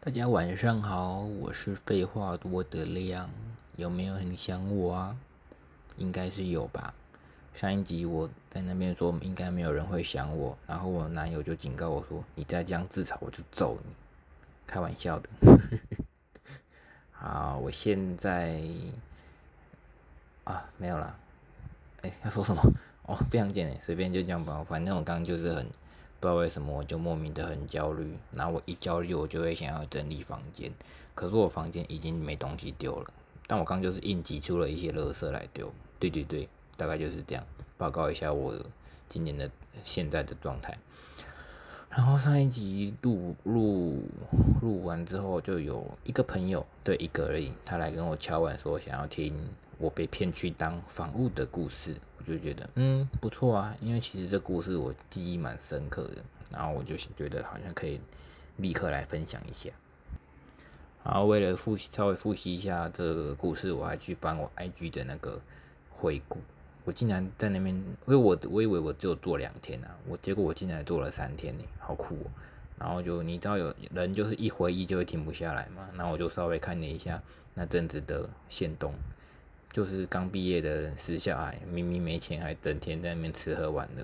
大家晚上好，我是废话多的亮，有没有很想我啊？应该是有吧。上一集我在那边说应该没有人会想我，然后我男友就警告我说：“你再这样自嘲，我就揍你。”开玩笑的。好，我现在啊没有了。哎，要说什么？哦，非常简单，随便就这样吧。反正我刚刚就是很。不知道为什么，我就莫名的很焦虑。然后我一焦虑，我就会想要整理房间。可是我房间已经没东西丢了，但我刚就是应急出了一些垃圾来丢。对对对，大概就是这样。报告一下我今年的现在的状态。然后上一集录录录完之后，就有一个朋友，对一个而已，他来跟我敲碗说想要听我被骗去当房务的故事。我就觉得嗯不错啊，因为其实这故事我记忆蛮深刻的，然后我就觉得好像可以立刻来分享一下。然后为了复习稍微复习一下这个故事，我还去翻我 IG 的那个回顾。我竟然在那边，因为我我以为我只有做两天啊，我结果我竟然做了三天呢，好酷哦！然后就你知道有人就是一回忆就会停不下来嘛，然后我就稍微看了一下那阵子的线动。就是刚毕业的时小孩，明明没钱，还整天在那边吃喝玩乐。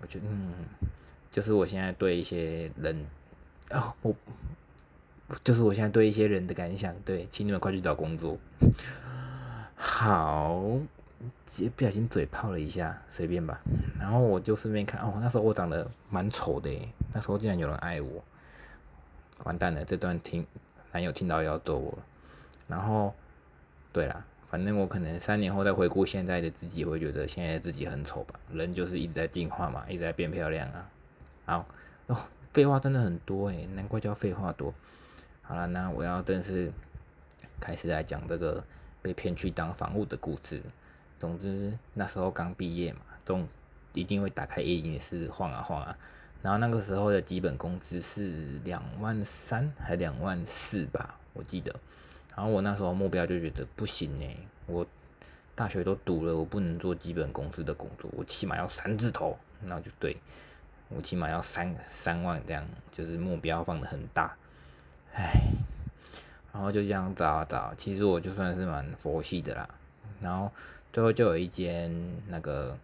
我觉得，嗯，就是我现在对一些人，哦，我，就是我现在对一些人的感想。对，请你们快去找工作。好，不小心嘴泡了一下，随便吧。然后我就顺便看，哦，那时候我长得蛮丑的，那时候竟然有人爱我，完蛋了，这段听男友听到要揍我了。然后，对了。反正我可能三年后再回顾现在的自己，会觉得现在的自己很丑吧。人就是一直在进化嘛，一直在变漂亮啊。好，哦，废话真的很多诶，难怪叫废话多。好了，那我要正式开始来讲这个被骗去当房务的故事。总之那时候刚毕业嘛，总一定会打开一零四晃啊晃啊。然后那个时候的基本工资是两万三还两万四吧，我记得。然后我那时候目标就觉得不行哎，我大学都读了，我不能做基本公司的工作，我起码要三字头，那就对，我起码要三三万这样，就是目标放的很大，唉，然后就这样找啊找，其实我就算是蛮佛系的啦，然后最后就有一间那个，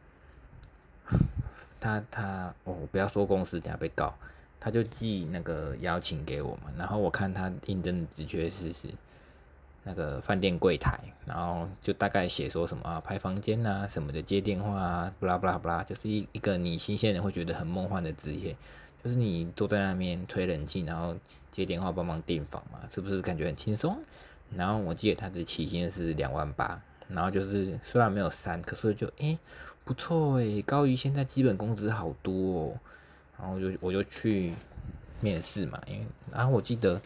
他他哦不要说公司，等下被告，他就寄那个邀请给我嘛，然后我看他应征的的确是是。那个饭店柜台，然后就大概写说什么啊，拍房间啊什么的，接电话啊，不啦不啦不啦，就是一一个你新鲜人会觉得很梦幻的职业，就是你坐在那边吹冷气，然后接电话帮忙订房嘛，是不是感觉很轻松？然后我记得他的起薪是两万八，然后就是虽然没有删，可是就诶不错诶，高于现在基本工资好多哦，然后就我就去面试嘛，因为然后我记得。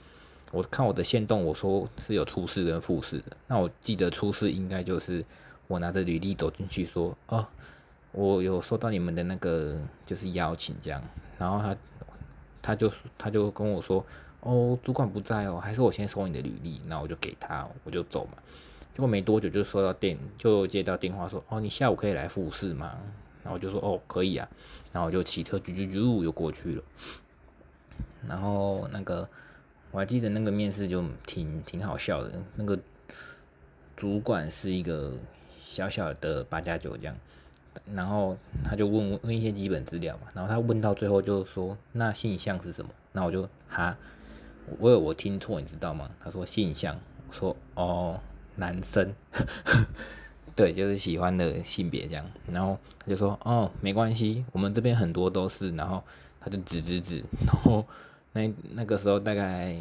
我看我的线动，我说是有初试跟复试的。那我记得初试应该就是我拿着履历走进去说，哦，我有收到你们的那个就是邀请这样。然后他他就他就跟我说，哦，主管不在哦，还是我先收你的履历。那我就给他，我就走嘛。结果没多久就收到电，就接到电话说，哦，你下午可以来复试吗？然后我就说，哦，可以啊。然后我就骑车啾啾啾又过去了。然后那个。我还记得那个面试就挺挺好笑的，那个主管是一个小小的八加九这样，然后他就问问一些基本资料嘛，然后他问到最后就说那性向是什么？那我就哈，我有我听错你知道吗？他说性向，说哦男生，对，就是喜欢的性别这样，然后他就说哦没关系，我们这边很多都是，然后他就指指指，然后。那那个时候大概，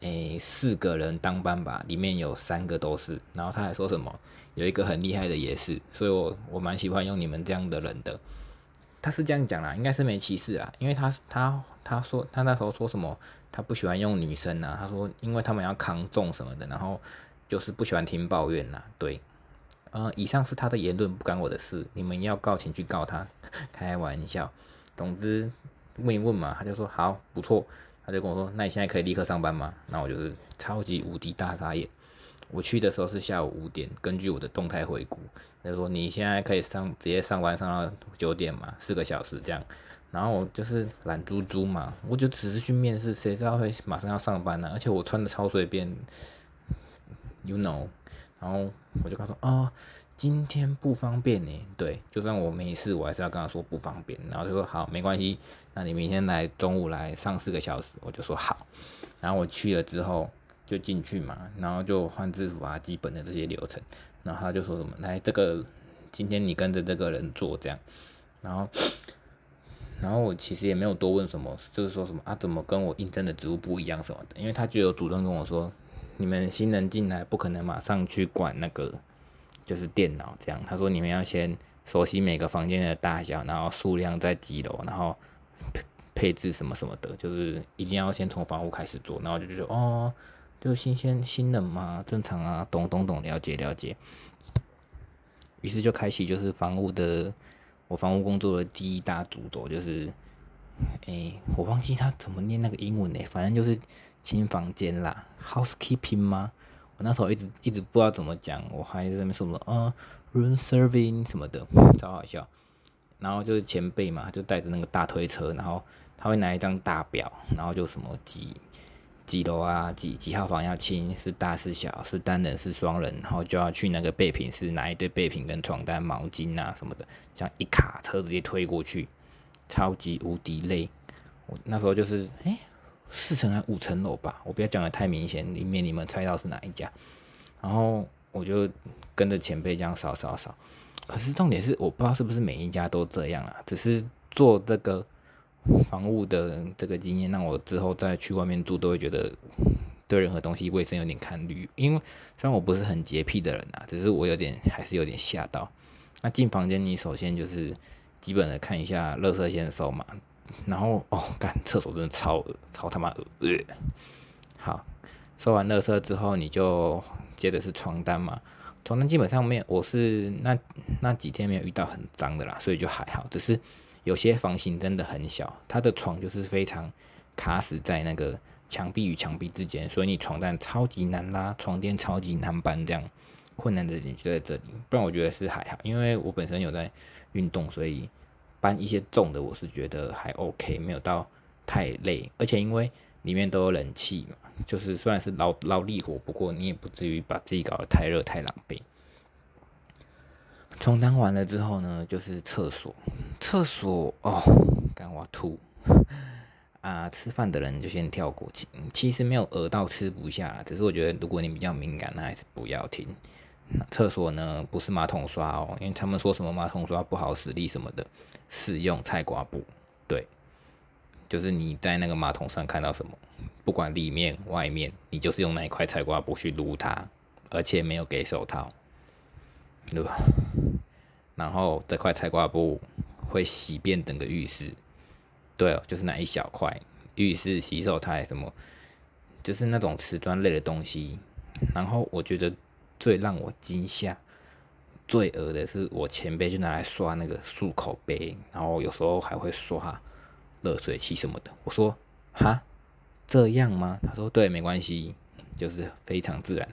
诶四个人当班吧，里面有三个都是。然后他还说什么，有一个很厉害的也是，所以我我蛮喜欢用你们这样的人的。他是这样讲啦，应该是没歧视啦，因为他他他说他那时候说什么，他不喜欢用女生呐，他说因为他们要扛重什么的，然后就是不喜欢听抱怨呐。对，呃，以上是他的言论，不关我的事，你们要告请去告他，开玩笑。总之。问一问嘛，他就说好不错，他就跟我说，那你现在可以立刻上班吗？那我就是超级无敌大傻眼，我去的时候是下午五点，根据我的动态回顾，他说你现在可以上直接上班上到九点嘛，四个小时这样。然后我就是懒猪猪嘛，我就只是去面试，谁知道会马上要上班呢？而且我穿的超随便，you know。然后我就跟他说啊，今天不方便呢。对，就算我没事，我还是要跟他说不方便。然后就说好，没关系，那你明天来中午来上四个小时，我就说好。然后我去了之后就进去嘛，然后就换制服啊，基本的这些流程。然后他就说什么，来这个今天你跟着这个人做这样，然后。然后我其实也没有多问什么，就是说什么啊，怎么跟我应征的职务不一样什么的，因为他就有主动跟我说，你们新人进来不可能马上去管那个就是电脑这样，他说你们要先熟悉每个房间的大小，然后数量在几楼，然后配配置什么什么的，就是一定要先从房屋开始做，然后就觉得哦，就新鲜新人嘛，正常啊，懂懂懂，了解了解，于是就开启就是房屋的。我房屋工作的第一大主轴就是，哎，我忘记他怎么念那个英文呢，反正就是清房间啦，housekeeping 吗？我那时候一直一直不知道怎么讲，我还在那边说什么啊，room serving 什么的，超好笑。然后就是前辈嘛，就带着那个大推车，然后他会拿一张大表，然后就什么几。几楼啊？几几号房要清？是大是小？是单人是双人？然后就要去那个备品室拿一堆备品跟床单、毛巾啊什么的，这样一卡车直接推过去，超级无敌累。我那时候就是哎，四层还五层楼吧？我不要讲的太明显，里面你们猜到是哪一家？然后我就跟着前辈这样扫扫扫。可是重点是，我不知道是不是每一家都这样啊？只是做这个。房屋的这个经验，让我之后再去外面住都会觉得对任何东西卫生有点看虑。因为虽然我不是很洁癖的人啊，只是我有点还是有点吓到。那进房间，你首先就是基本的看一下垃圾先收嘛，然后哦，干厕所真的超，超他妈恶。好，收完垃圾之后，你就接着是床单嘛。床单基本上面我是那那几天没有遇到很脏的啦，所以就还好，只是。有些房型真的很小，它的床就是非常卡死在那个墙壁与墙壁之间，所以你床单超级难拉，床垫超级难搬，这样困难的点就在这里。不然我觉得是还好，因为我本身有在运动，所以搬一些重的我是觉得还 OK，没有到太累。而且因为里面都有冷气嘛，就是虽然是劳劳力活，不过你也不至于把自己搞得太热太狼狈。床单完了之后呢，就是厕所。厕所哦，干我吐 啊！吃饭的人就先跳过去。其实没有饿到吃不下啦，只是我觉得如果你比较敏感，那还是不要听。厕所呢，不是马桶刷哦，因为他们说什么马桶刷不好使力什么的，是用菜瓜布。对，就是你在那个马桶上看到什么，不管里面外面，你就是用那一块菜瓜布去撸它，而且没有给手套，对吧？然后这块菜瓜布会洗遍整个浴室，对哦，就是那一小块浴室洗手台什么，就是那种瓷砖类的东西。然后我觉得最让我惊吓、最恶的是，我前辈就拿来刷那个漱口杯，然后有时候还会刷热水器什么的。我说哈，这样吗？他说对，没关系，就是非常自然。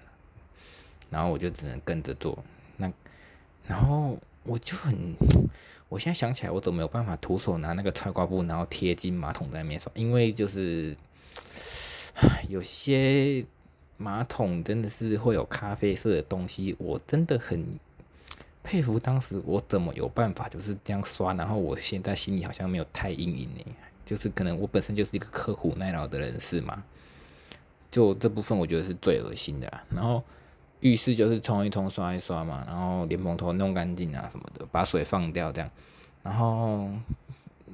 然后我就只能跟着做。那然后。我就很，我现在想起来，我怎么没有办法徒手拿那个擦挂布，然后贴进马桶在面刷？因为就是 有些马桶真的是会有咖啡色的东西，我真的很佩服当时我怎么有办法就是这样刷。然后我现在心里好像没有太阴影呢，就是可能我本身就是一个刻苦耐劳的人士嘛，就这部分我觉得是最恶心的啦。然后。浴室就是冲一冲、刷一刷嘛，然后莲蓬头弄干净啊什么的，把水放掉这样。然后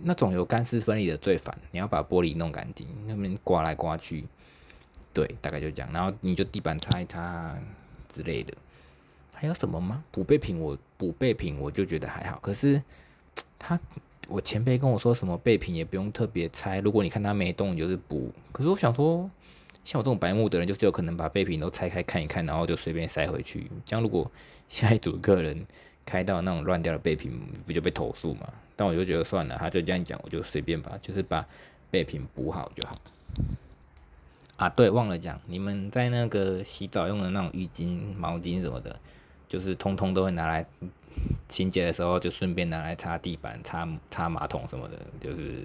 那种有干湿分离的最烦，你要把玻璃弄干净，那边刮来刮去，对，大概就这样。然后你就地板擦一擦之类的。还有什么吗？补备品我补备品我就觉得还好，可是他我前辈跟我说什么备品也不用特别拆，如果你看他没动就是补。可是我想说。像我这种白目的人，就是有可能把备品都拆开看一看，然后就随便塞回去。这样如果 下一组客人开到那种乱掉的备品，不就被投诉嘛？但我就觉得算了，他就这样讲，我就随便吧，就是把备品补好就好。啊，对，忘了讲，你们在那个洗澡用的那种浴巾、毛巾什么的，就是通通都会拿来清洁的时候，就顺便拿来擦地板、擦擦马桶什么的。就是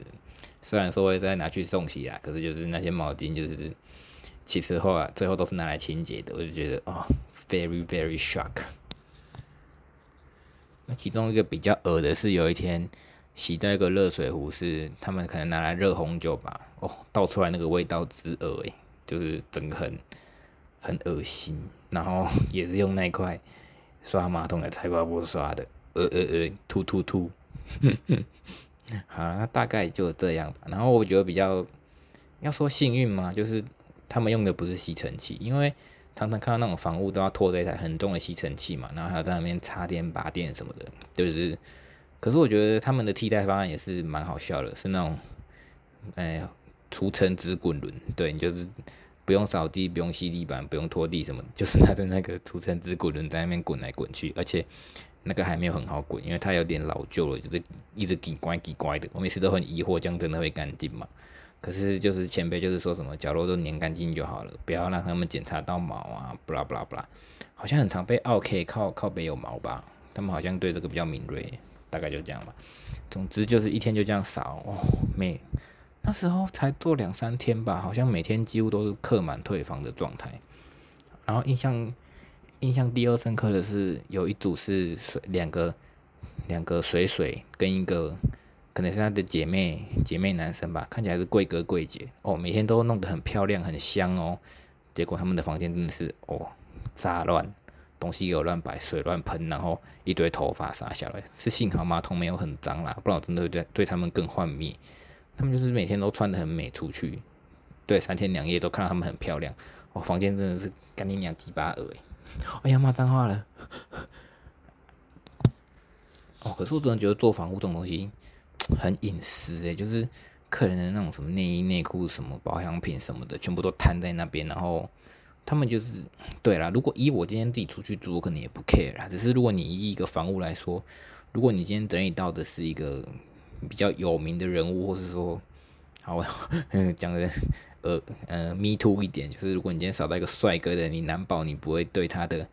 虽然说会再拿去送洗啊，可是就是那些毛巾，就是其实后来最后都是拿来清洁的。我就觉得哦，very very shock。那其中一个比较恶的是，有一天洗到一个热水壶，是他们可能拿来热红酒吧，哦，倒出来那个味道之恶诶。就是整个很很恶心，然后 也是用那块刷马桶的菜瓜布刷的，呃呃呃，吐吐吐，好，那大概就这样吧。然后我觉得比较要说幸运嘛，就是他们用的不是吸尘器，因为常常看到那种房屋都要拖着一台很重的吸尘器嘛，然后还要在那边插电拔电什么的，就是。可是我觉得他们的替代方案也是蛮好笑的，是那种，哎。除尘纸滚轮，对你就是不用扫地，不用吸地板，不用拖地什么，就是拿着那个除尘纸滚轮在那边滚来滚去，而且那个还没有很好滚，因为它有点老旧了，就是一直滴乖滴乖的。我每次都很疑惑，这样真的会干净吗？可是就是前辈就是说什么角落都粘干净就好了，不要让他们检查到毛啊，不啦不啦不啦，好像很常被奥 K 靠靠背有毛吧，他们好像对这个比较敏锐，大概就这样吧。总之就是一天就这样扫，哦，没。那时候才做两三天吧，好像每天几乎都是客满退房的状态。然后印象印象第二深刻的是，有一组是水两个两个水水跟一个可能是他的姐妹姐妹男生吧，看起来是贵哥贵姐哦，每天都弄得很漂亮很香哦。结果他们的房间真的是哦杂乱，东西有乱摆，水乱喷，然后一堆头发洒下来。是幸好马桶没有很脏啦，不然我真的会对对他们更幻灭。他们就是每天都穿的很美出去，对，三天两夜都看到他们很漂亮。我房间真的是干净两鸡巴耳哎呀骂脏话了。哦，可是我真的觉得做房屋这种东西 很隐私诶，就是客人的那种什么内衣内裤、什么保养品什么的，全部都摊在那边。然后他们就是，对啦，如果以我今天自己出去住，我可能也不 care 啦。只是如果你以一个房屋来说，如果你今天整理到的是一个。比较有名的人物，或是说，好，讲的呃呃，me too 一点，就是如果你今天找到一个帅哥的，你难保你不会对他的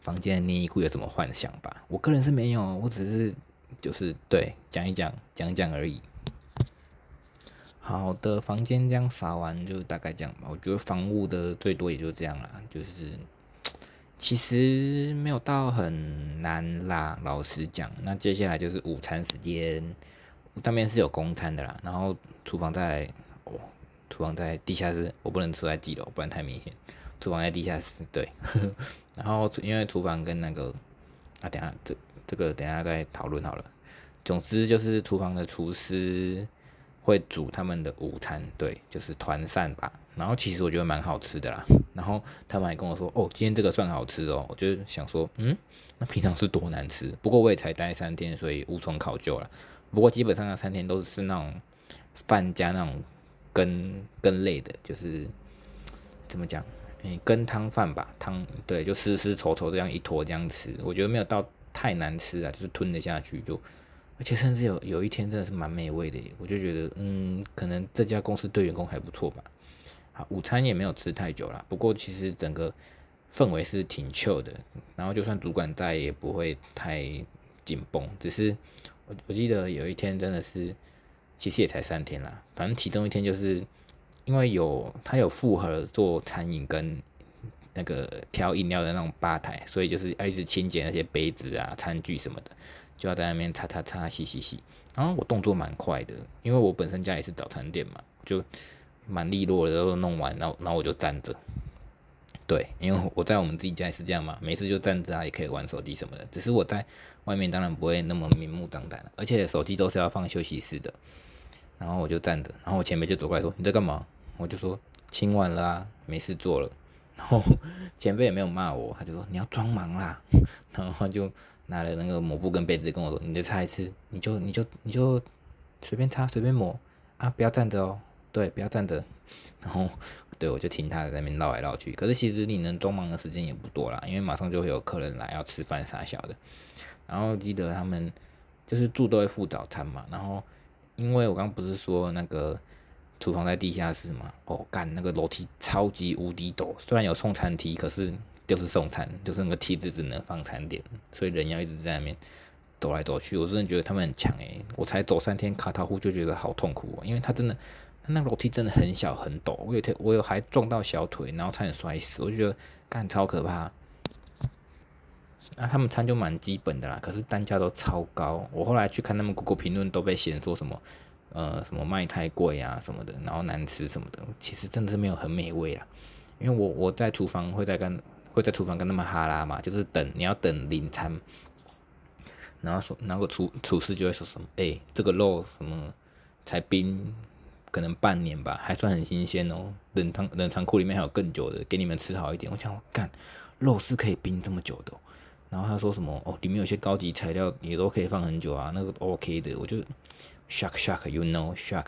房间的内衣裤有什么幻想吧？我个人是没有，我只是就是对讲一讲讲讲而已。好的，房间这样扫完就大概这样吧。我觉得房屋的最多也就这样啦，就是其实没有到很难啦。老实讲，那接下来就是午餐时间。那边是有公餐的啦，然后厨房在哦，厨房在地下室，我不能住在几楼，不然太明显。厨房在地下室，对。然后因为厨房跟那个啊，等下这这个等下再讨论好了。总之就是厨房的厨师会煮他们的午餐，对，就是团膳吧。然后其实我觉得蛮好吃的啦。然后他们还跟我说，哦，今天这个算好吃哦。我就想说，嗯，那平常是多难吃。不过我也才待三天，所以无从考究了。不过基本上那三天都是那种饭加那种羹羹类的，就是怎么讲？诶，羹汤饭吧，汤对，就湿湿稠稠这样一坨这样吃，我觉得没有到太难吃啊，就是吞得下去就，而且甚至有有一天真的是蛮美味的，我就觉得嗯，可能这家公司对员工还不错吧。好，午餐也没有吃太久了，不过其实整个氛围是挺 chill 的，然后就算主管在也不会太紧绷，只是。我我记得有一天真的是，其实也才三天啦。反正其中一天就是因为有他有复合做餐饮跟那个调饮料的那种吧台，所以就是要一直清洁那些杯子啊、餐具什么的，就要在那边擦擦擦、洗洗洗。然后我动作蛮快的，因为我本身家里是早餐店嘛，就蛮利落的都弄完，然后然后我就站着。对，因为我在我们自己家也是这样嘛，每次就站着啊，也可以玩手机什么的。只是我在外面当然不会那么明目张胆了，而且手机都是要放休息室的。然后我就站着，然后我前辈就走过来说：“你在干嘛？”我就说：“清完了啊，没事做了。”然后 前辈也没有骂我，他就说：“你要装忙啦。”然后就拿了那个抹布跟被子跟我说：“你再擦一次，你就你就你就随便擦随便抹啊，不要站着哦，对，不要站着。”然后。对，我就听他在那边绕来绕去。可是其实你能装忙的时间也不多啦，因为马上就会有客人来要吃饭啥小的。然后记得他们就是住都会付早餐嘛。然后因为我刚不是说那个厨房在地下室嘛，哦，干那个楼梯超级无敌陡，虽然有送餐梯，可是就是送餐，就是那个梯子只能放餐点，所以人要一直在那边走来走去。我真的觉得他们很强诶，我才走三天卡塔户就觉得好痛苦哦，因为他真的，他那楼梯真的很小很陡，我有天我有还撞到小腿，然后差点摔死，我就觉得干超可怕。那他们餐就蛮基本的啦，可是单价都超高。我后来去看他们 Google 评论，都被嫌说什么，呃，什么卖太贵啊什么的，然后难吃什么的。其实真的是没有很美味啦，因为我我在厨房会在跟会在厨房跟他们哈拉嘛，就是等你要等领餐，然后说那个厨厨师就会说什么，哎，这个肉什么才冰，可能半年吧，还算很新鲜哦。冷藏冷藏库里面还有更久的，给你们吃好一点。我想我干，肉是可以冰这么久的。然后他说什么哦，里面有些高级材料也都可以放很久啊，那个 OK 的，我就 shock shock，you know shock，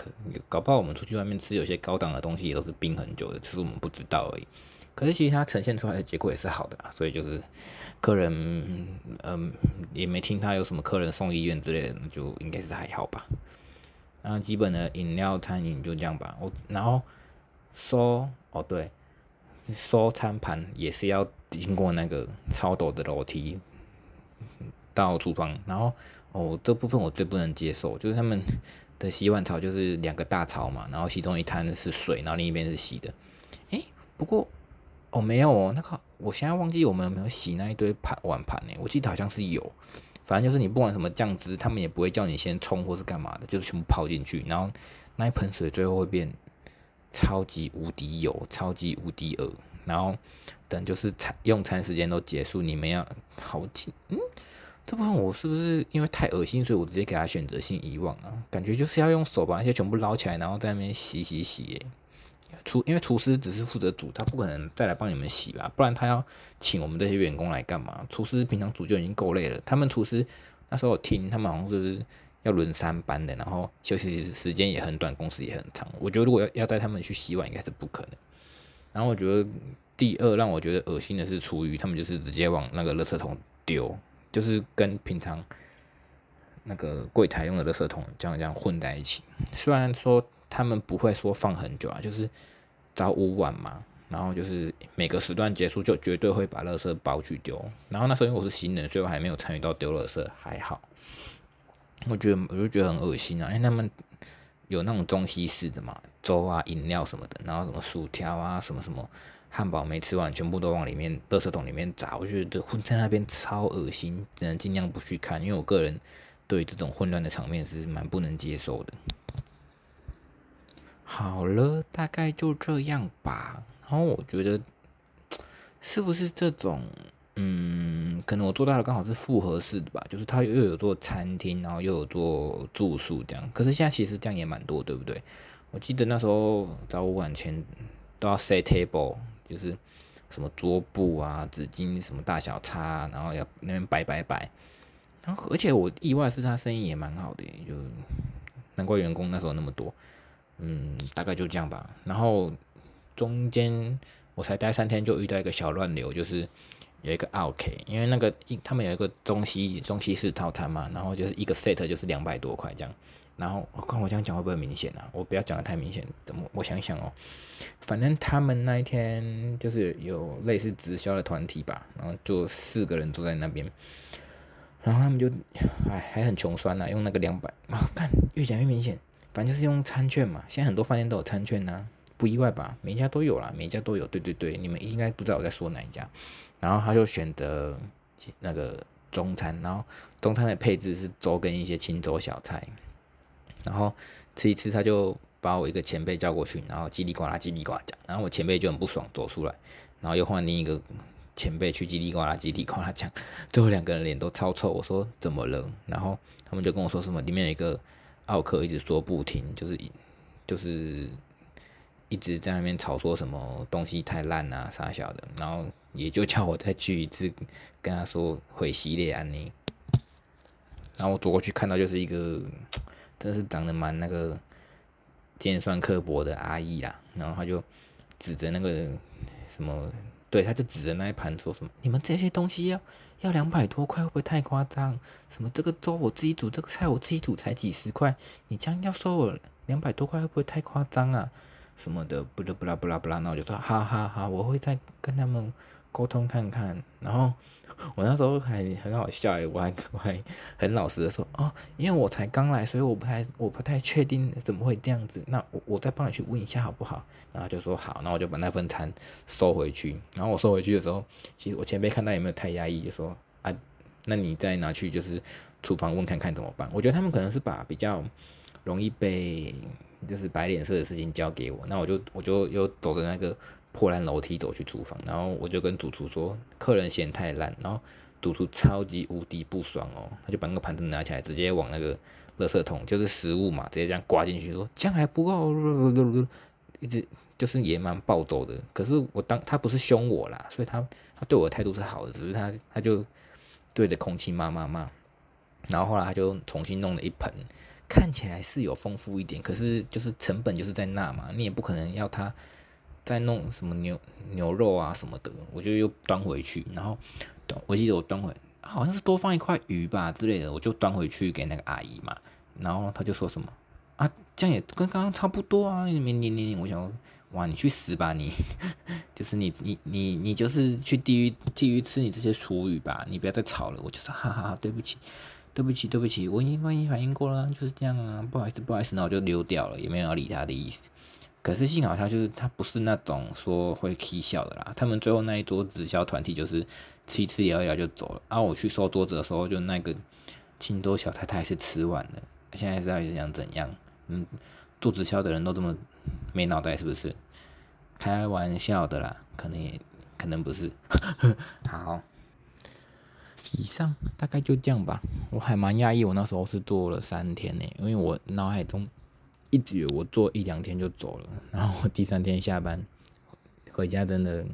搞不好我们出去外面吃有些高档的东西也都是冰很久的，只是我们不知道而已。可是其实它呈现出来的结果也是好的啊，所以就是客人嗯也没听他有什么客人送医院之类的，就应该是还好吧。然后基本的饮料餐饮就这样吧。我然后说哦对，收餐盘也是要。经过那个超陡的楼梯到厨房，然后哦，这部分我最不能接受，就是他们的洗碗槽就是两个大槽嘛，然后其中一滩是水，然后另一边是洗的。诶，不过哦没有哦，那个我现在忘记我们有没有洗那一堆盘碗盘呢？我记得好像是有，反正就是你不管什么酱汁，他们也不会叫你先冲或是干嘛的，就是全部泡进去，然后那一盆水最后会变超级无敌油，超级无敌恶。然后等就是餐用餐时间都结束，你们要好紧，嗯，这部分我是不是因为太恶心，所以我直接给他选择性遗忘啊？感觉就是要用手把那些全部捞起来，然后在那边洗洗洗。厨因为厨师只是负责煮，他不可能再来帮你们洗吧？不然他要请我们这些员工来干嘛？厨师平常煮就已经够累了，他们厨师那时候听他们好像是要轮三班的，然后休息时间也很短，工时也很长。我觉得如果要要带他们去洗碗，应该是不可能。然后我觉得第二让我觉得恶心的是厨余，他们就是直接往那个垃圾桶丢，就是跟平常那个柜台用的垃圾桶这样这样混在一起。虽然说他们不会说放很久啊，就是早午晚嘛，然后就是每个时段结束就绝对会把垃圾包去丢。然后那时候因为我是新人，所以我还没有参与到丢垃圾，还好。我觉得我就觉得很恶心啊，因为他们。有那种中西式的嘛，粥啊、饮料什么的，然后什么薯条啊、什么什么汉堡没吃完，全部都往里面垃圾桶里面砸。我觉得混在那边超恶心，只能尽量不去看，因为我个人对这种混乱的场面是蛮不能接受的。好了，大概就这样吧。然后我觉得，是不是这种？嗯，可能我做到的刚好是复合式的吧，就是它又有做餐厅，然后又有做住宿这样。可是现在其实这样也蛮多，对不对？我记得那时候早午晚前都要 set table，就是什么桌布啊、纸巾什么大小差，然后要那边摆摆摆。然后而且我意外是他生意也蛮好的，就难怪员工那时候那么多。嗯，大概就这样吧。然后中间我才待三天就遇到一个小乱流，就是。有一个 OK，因为那个一他们有一个中西中西式套餐嘛，然后就是一个 set 就是两百多块这样，然后我看我这样讲会不会明显啊？我不要讲的太明显，怎么我想想哦，反正他们那一天就是有类似直销的团体吧，然后就四个人坐在那边，然后他们就哎还很穷酸呐，用那个两百啊，看越讲越明显，反正就是用餐券嘛，现在很多饭店都有餐券呐，不意外吧？每一家都有啦，每一家都有，对对对，你们应该不知道我在说哪一家。然后他就选择那个中餐，然后中餐的配置是粥跟一些清粥小菜，然后吃一次他就把我一个前辈叫过去，然后叽里呱啦叽里呱啦讲，然后我前辈就很不爽走出来，然后又换另一个前辈去叽里呱啦叽里呱啦讲，最后两个人脸都超臭，我说怎么了？然后他们就跟我说什么里面有一个奥克一直说不停，就是就是一直在那边吵说什么东西太烂啊啥小的，然后。也就叫我再去一次，跟他说回系列安妮。然后我走过去看到就是一个，真是长得蛮那个尖酸刻薄的阿姨啦。然后他就指着那个什么，对，他就指着那一盘说什么：“你们这些东西要要两百多块，会不会太夸张？什么这个粥我自己煮，这个菜我自己煮才几十块，你这样要收我两百多块会不会太夸张啊？什么的，不啦不啦不啦不啦，那我就说好好好，我会再跟他们沟通看看。然后我那时候还很好笑诶，我还我还很老实的说哦，因为我才刚来，所以我不太我不太确定怎么会这样子。那我我再帮你去问一下好不好？然后就说好，然后我就把那份餐收回去。然后我收回去的时候，其实我前辈看到有没有太压抑，就说啊，那你再拿去就是厨房问看看怎么办？我觉得他们可能是把比较容易被。就是摆脸色的事情交给我，那我就我就又走着那个破烂楼梯走去厨房，然后我就跟主厨说，客人嫌太烂，然后主厨超级无敌不爽哦，他就把那个盘子拿起来，直接往那个垃圾桶，就是食物嘛，直接这样刮进去，说这样还不够，一直就是也蛮暴走的。可是我当他不是凶我啦，所以他他对我的态度是好的，只是他他就对着空气骂骂骂，然后后来他就重新弄了一盆。看起来是有丰富一点，可是就是成本就是在那嘛，你也不可能要他再弄什么牛牛肉啊什么的，我就又端回去，然后我记得我端回好像是多放一块鱼吧之类的，我就端回去给那个阿姨嘛，然后他就说什么啊，这样也跟刚刚差不多啊，你你你你，我想哇，你去死吧你，就是你你你你就是去地狱地狱吃你这些厨余吧，你不要再吵了，我就说哈哈哈，对不起。对不起，对不起，我已经反应反应过了，就是这样啊，不好意思，不好意思，那我就溜掉了，也没有要理他的意思。可是幸好他就是他不是那种说会踢笑的啦。他们最后那一桌直销团体就是吃吃聊一聊就走了。啊我去收桌子的时候，就那个青多小太太是吃完了。现在到底是想怎样？嗯，做直销的人都这么没脑袋是不是？开玩笑的啦，可能也可能不是。好。以上大概就这样吧，我还蛮讶异，我那时候是做了三天呢，因为我脑海中一直我做一两天就走了，然后我第三天下班回家，真的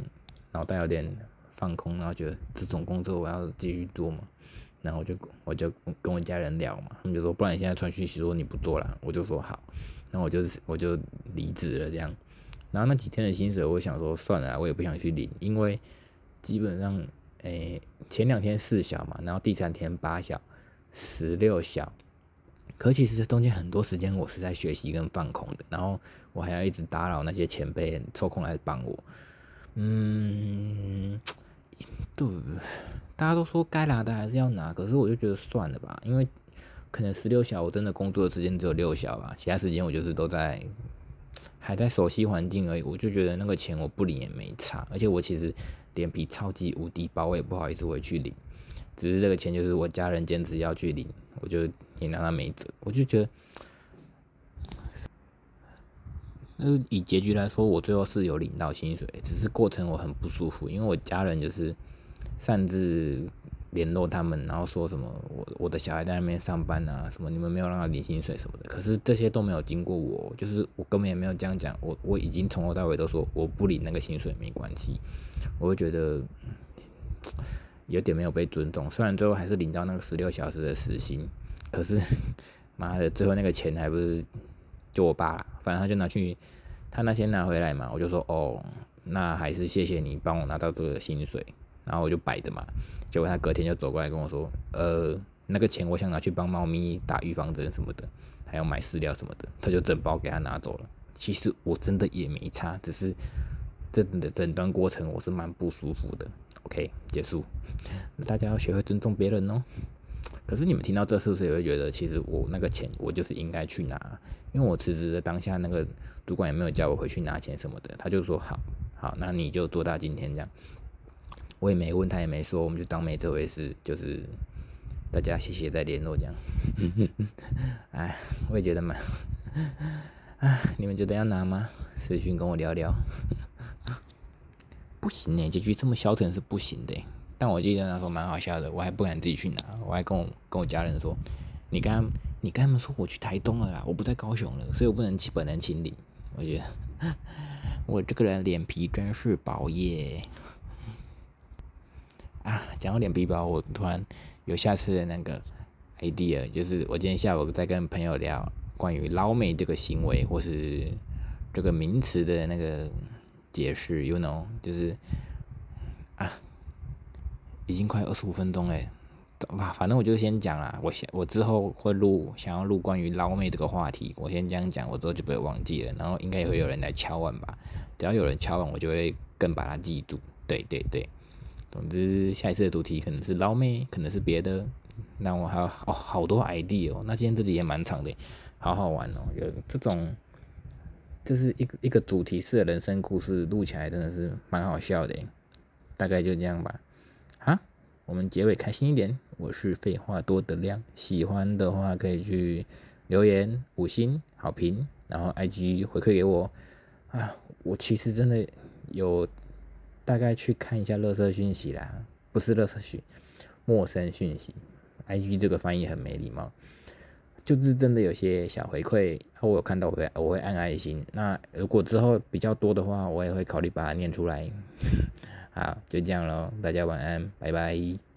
脑袋有点放空，然后觉得这种工作我要继续做嘛，然后我就我就跟我家人聊嘛，他们就说不然你现在传讯息说你不做了，我就说好，然后我就我就离职了这样，然后那几天的薪水我想说算了，我也不想去领，因为基本上。诶，前两天四小嘛，然后第三天八小，十六小。可其实中间很多时间我是在学习跟放空的，然后我还要一直打扰那些前辈抽空来帮我。嗯，对，大家都说该拿的还是要拿，可是我就觉得算了吧，因为可能十六小我真的工作的时间只有六小吧，其他时间我就是都在还在熟悉环境而已，我就觉得那个钱我不领也没差，而且我其实。脸皮超级无敌薄，我也不好意思回去领，只是这个钱就是我家人坚持要去领，我就也拿他没辙。我就觉得，那以结局来说，我最后是有领到薪水，只是过程我很不舒服，因为我家人就是擅自。联络他们，然后说什么我我的小孩在那边上班啊，什么你们没有让他领薪水什么的，可是这些都没有经过我，就是我根本也没有这样讲，我我已经从头到尾都说我不领那个薪水没关系，我会觉得有点没有被尊重，虽然最后还是领到那个十六小时的时薪，可是 妈的最后那个钱还不是就我爸，反正他就拿去他那天拿回来嘛，我就说哦，那还是谢谢你帮我拿到这个薪水。然后我就摆着嘛，结果他隔天就走过来跟我说：“呃，那个钱我想拿去帮猫咪打预防针什么的，还要买饲料什么的。”他就整包给他拿走了。其实我真的也没差，只是整的整段过程我是蛮不舒服的。OK，结束。大家要学会尊重别人哦。可是你们听到这是不是也会觉得，其实我那个钱我就是应该去拿？因为我辞职的当下，那个主管也没有叫我回去拿钱什么的，他就说：“好，好，那你就做到今天这样。”我也没问他，也没说，我们就当没这回事。就是大家谢谢再联络这样。哎，我也觉得蛮……哎，你们觉得要拿吗？私讯跟我聊聊。不行呢，结局这么消沉是不行的。但我记得那时候蛮好笑的，我还不敢自己去拿，我还跟我跟我家人说：“你跟他你跟他们说我去台东了啦，我不在高雄了，所以我不能去本人请领。”我觉得 我这个人脸皮真是薄耶。啊，讲到脸皮薄，我突然有下次的那个 idea，就是我今天下午在跟朋友聊关于捞妹这个行为或是这个名词的那个解释，you know，就是啊，已经快二十五分钟嘞，哇，反正我就先讲啦。我先我之后会录，想要录关于捞妹这个话题，我先这样讲，我之后就不会忘记了。然后应该也会有人来敲碗吧，只要有人敲碗，我就会更把它记住。对对对，总之下一次的主题可能是捞妹，可能是别的。那我还有哦好多 idea 哦，那今天这集也蛮长的，好好玩哦。有这种，就是一个一个主题式的人生故事，录起来真的是蛮好笑的。大概就这样吧。啊，我们结尾开心一点。我是废话多的亮，喜欢的话可以去留言五星好评，然后 IG 回馈给我。啊，我其实真的有大概去看一下乐色讯息啦，不是乐色讯，陌生讯息。I G 这个翻译很没礼貌，就是真的有些小回馈，我有看到我会我会按爱心。那如果之后比较多的话，我也会考虑把它念出来。好，就这样喽，大家晚安，拜拜。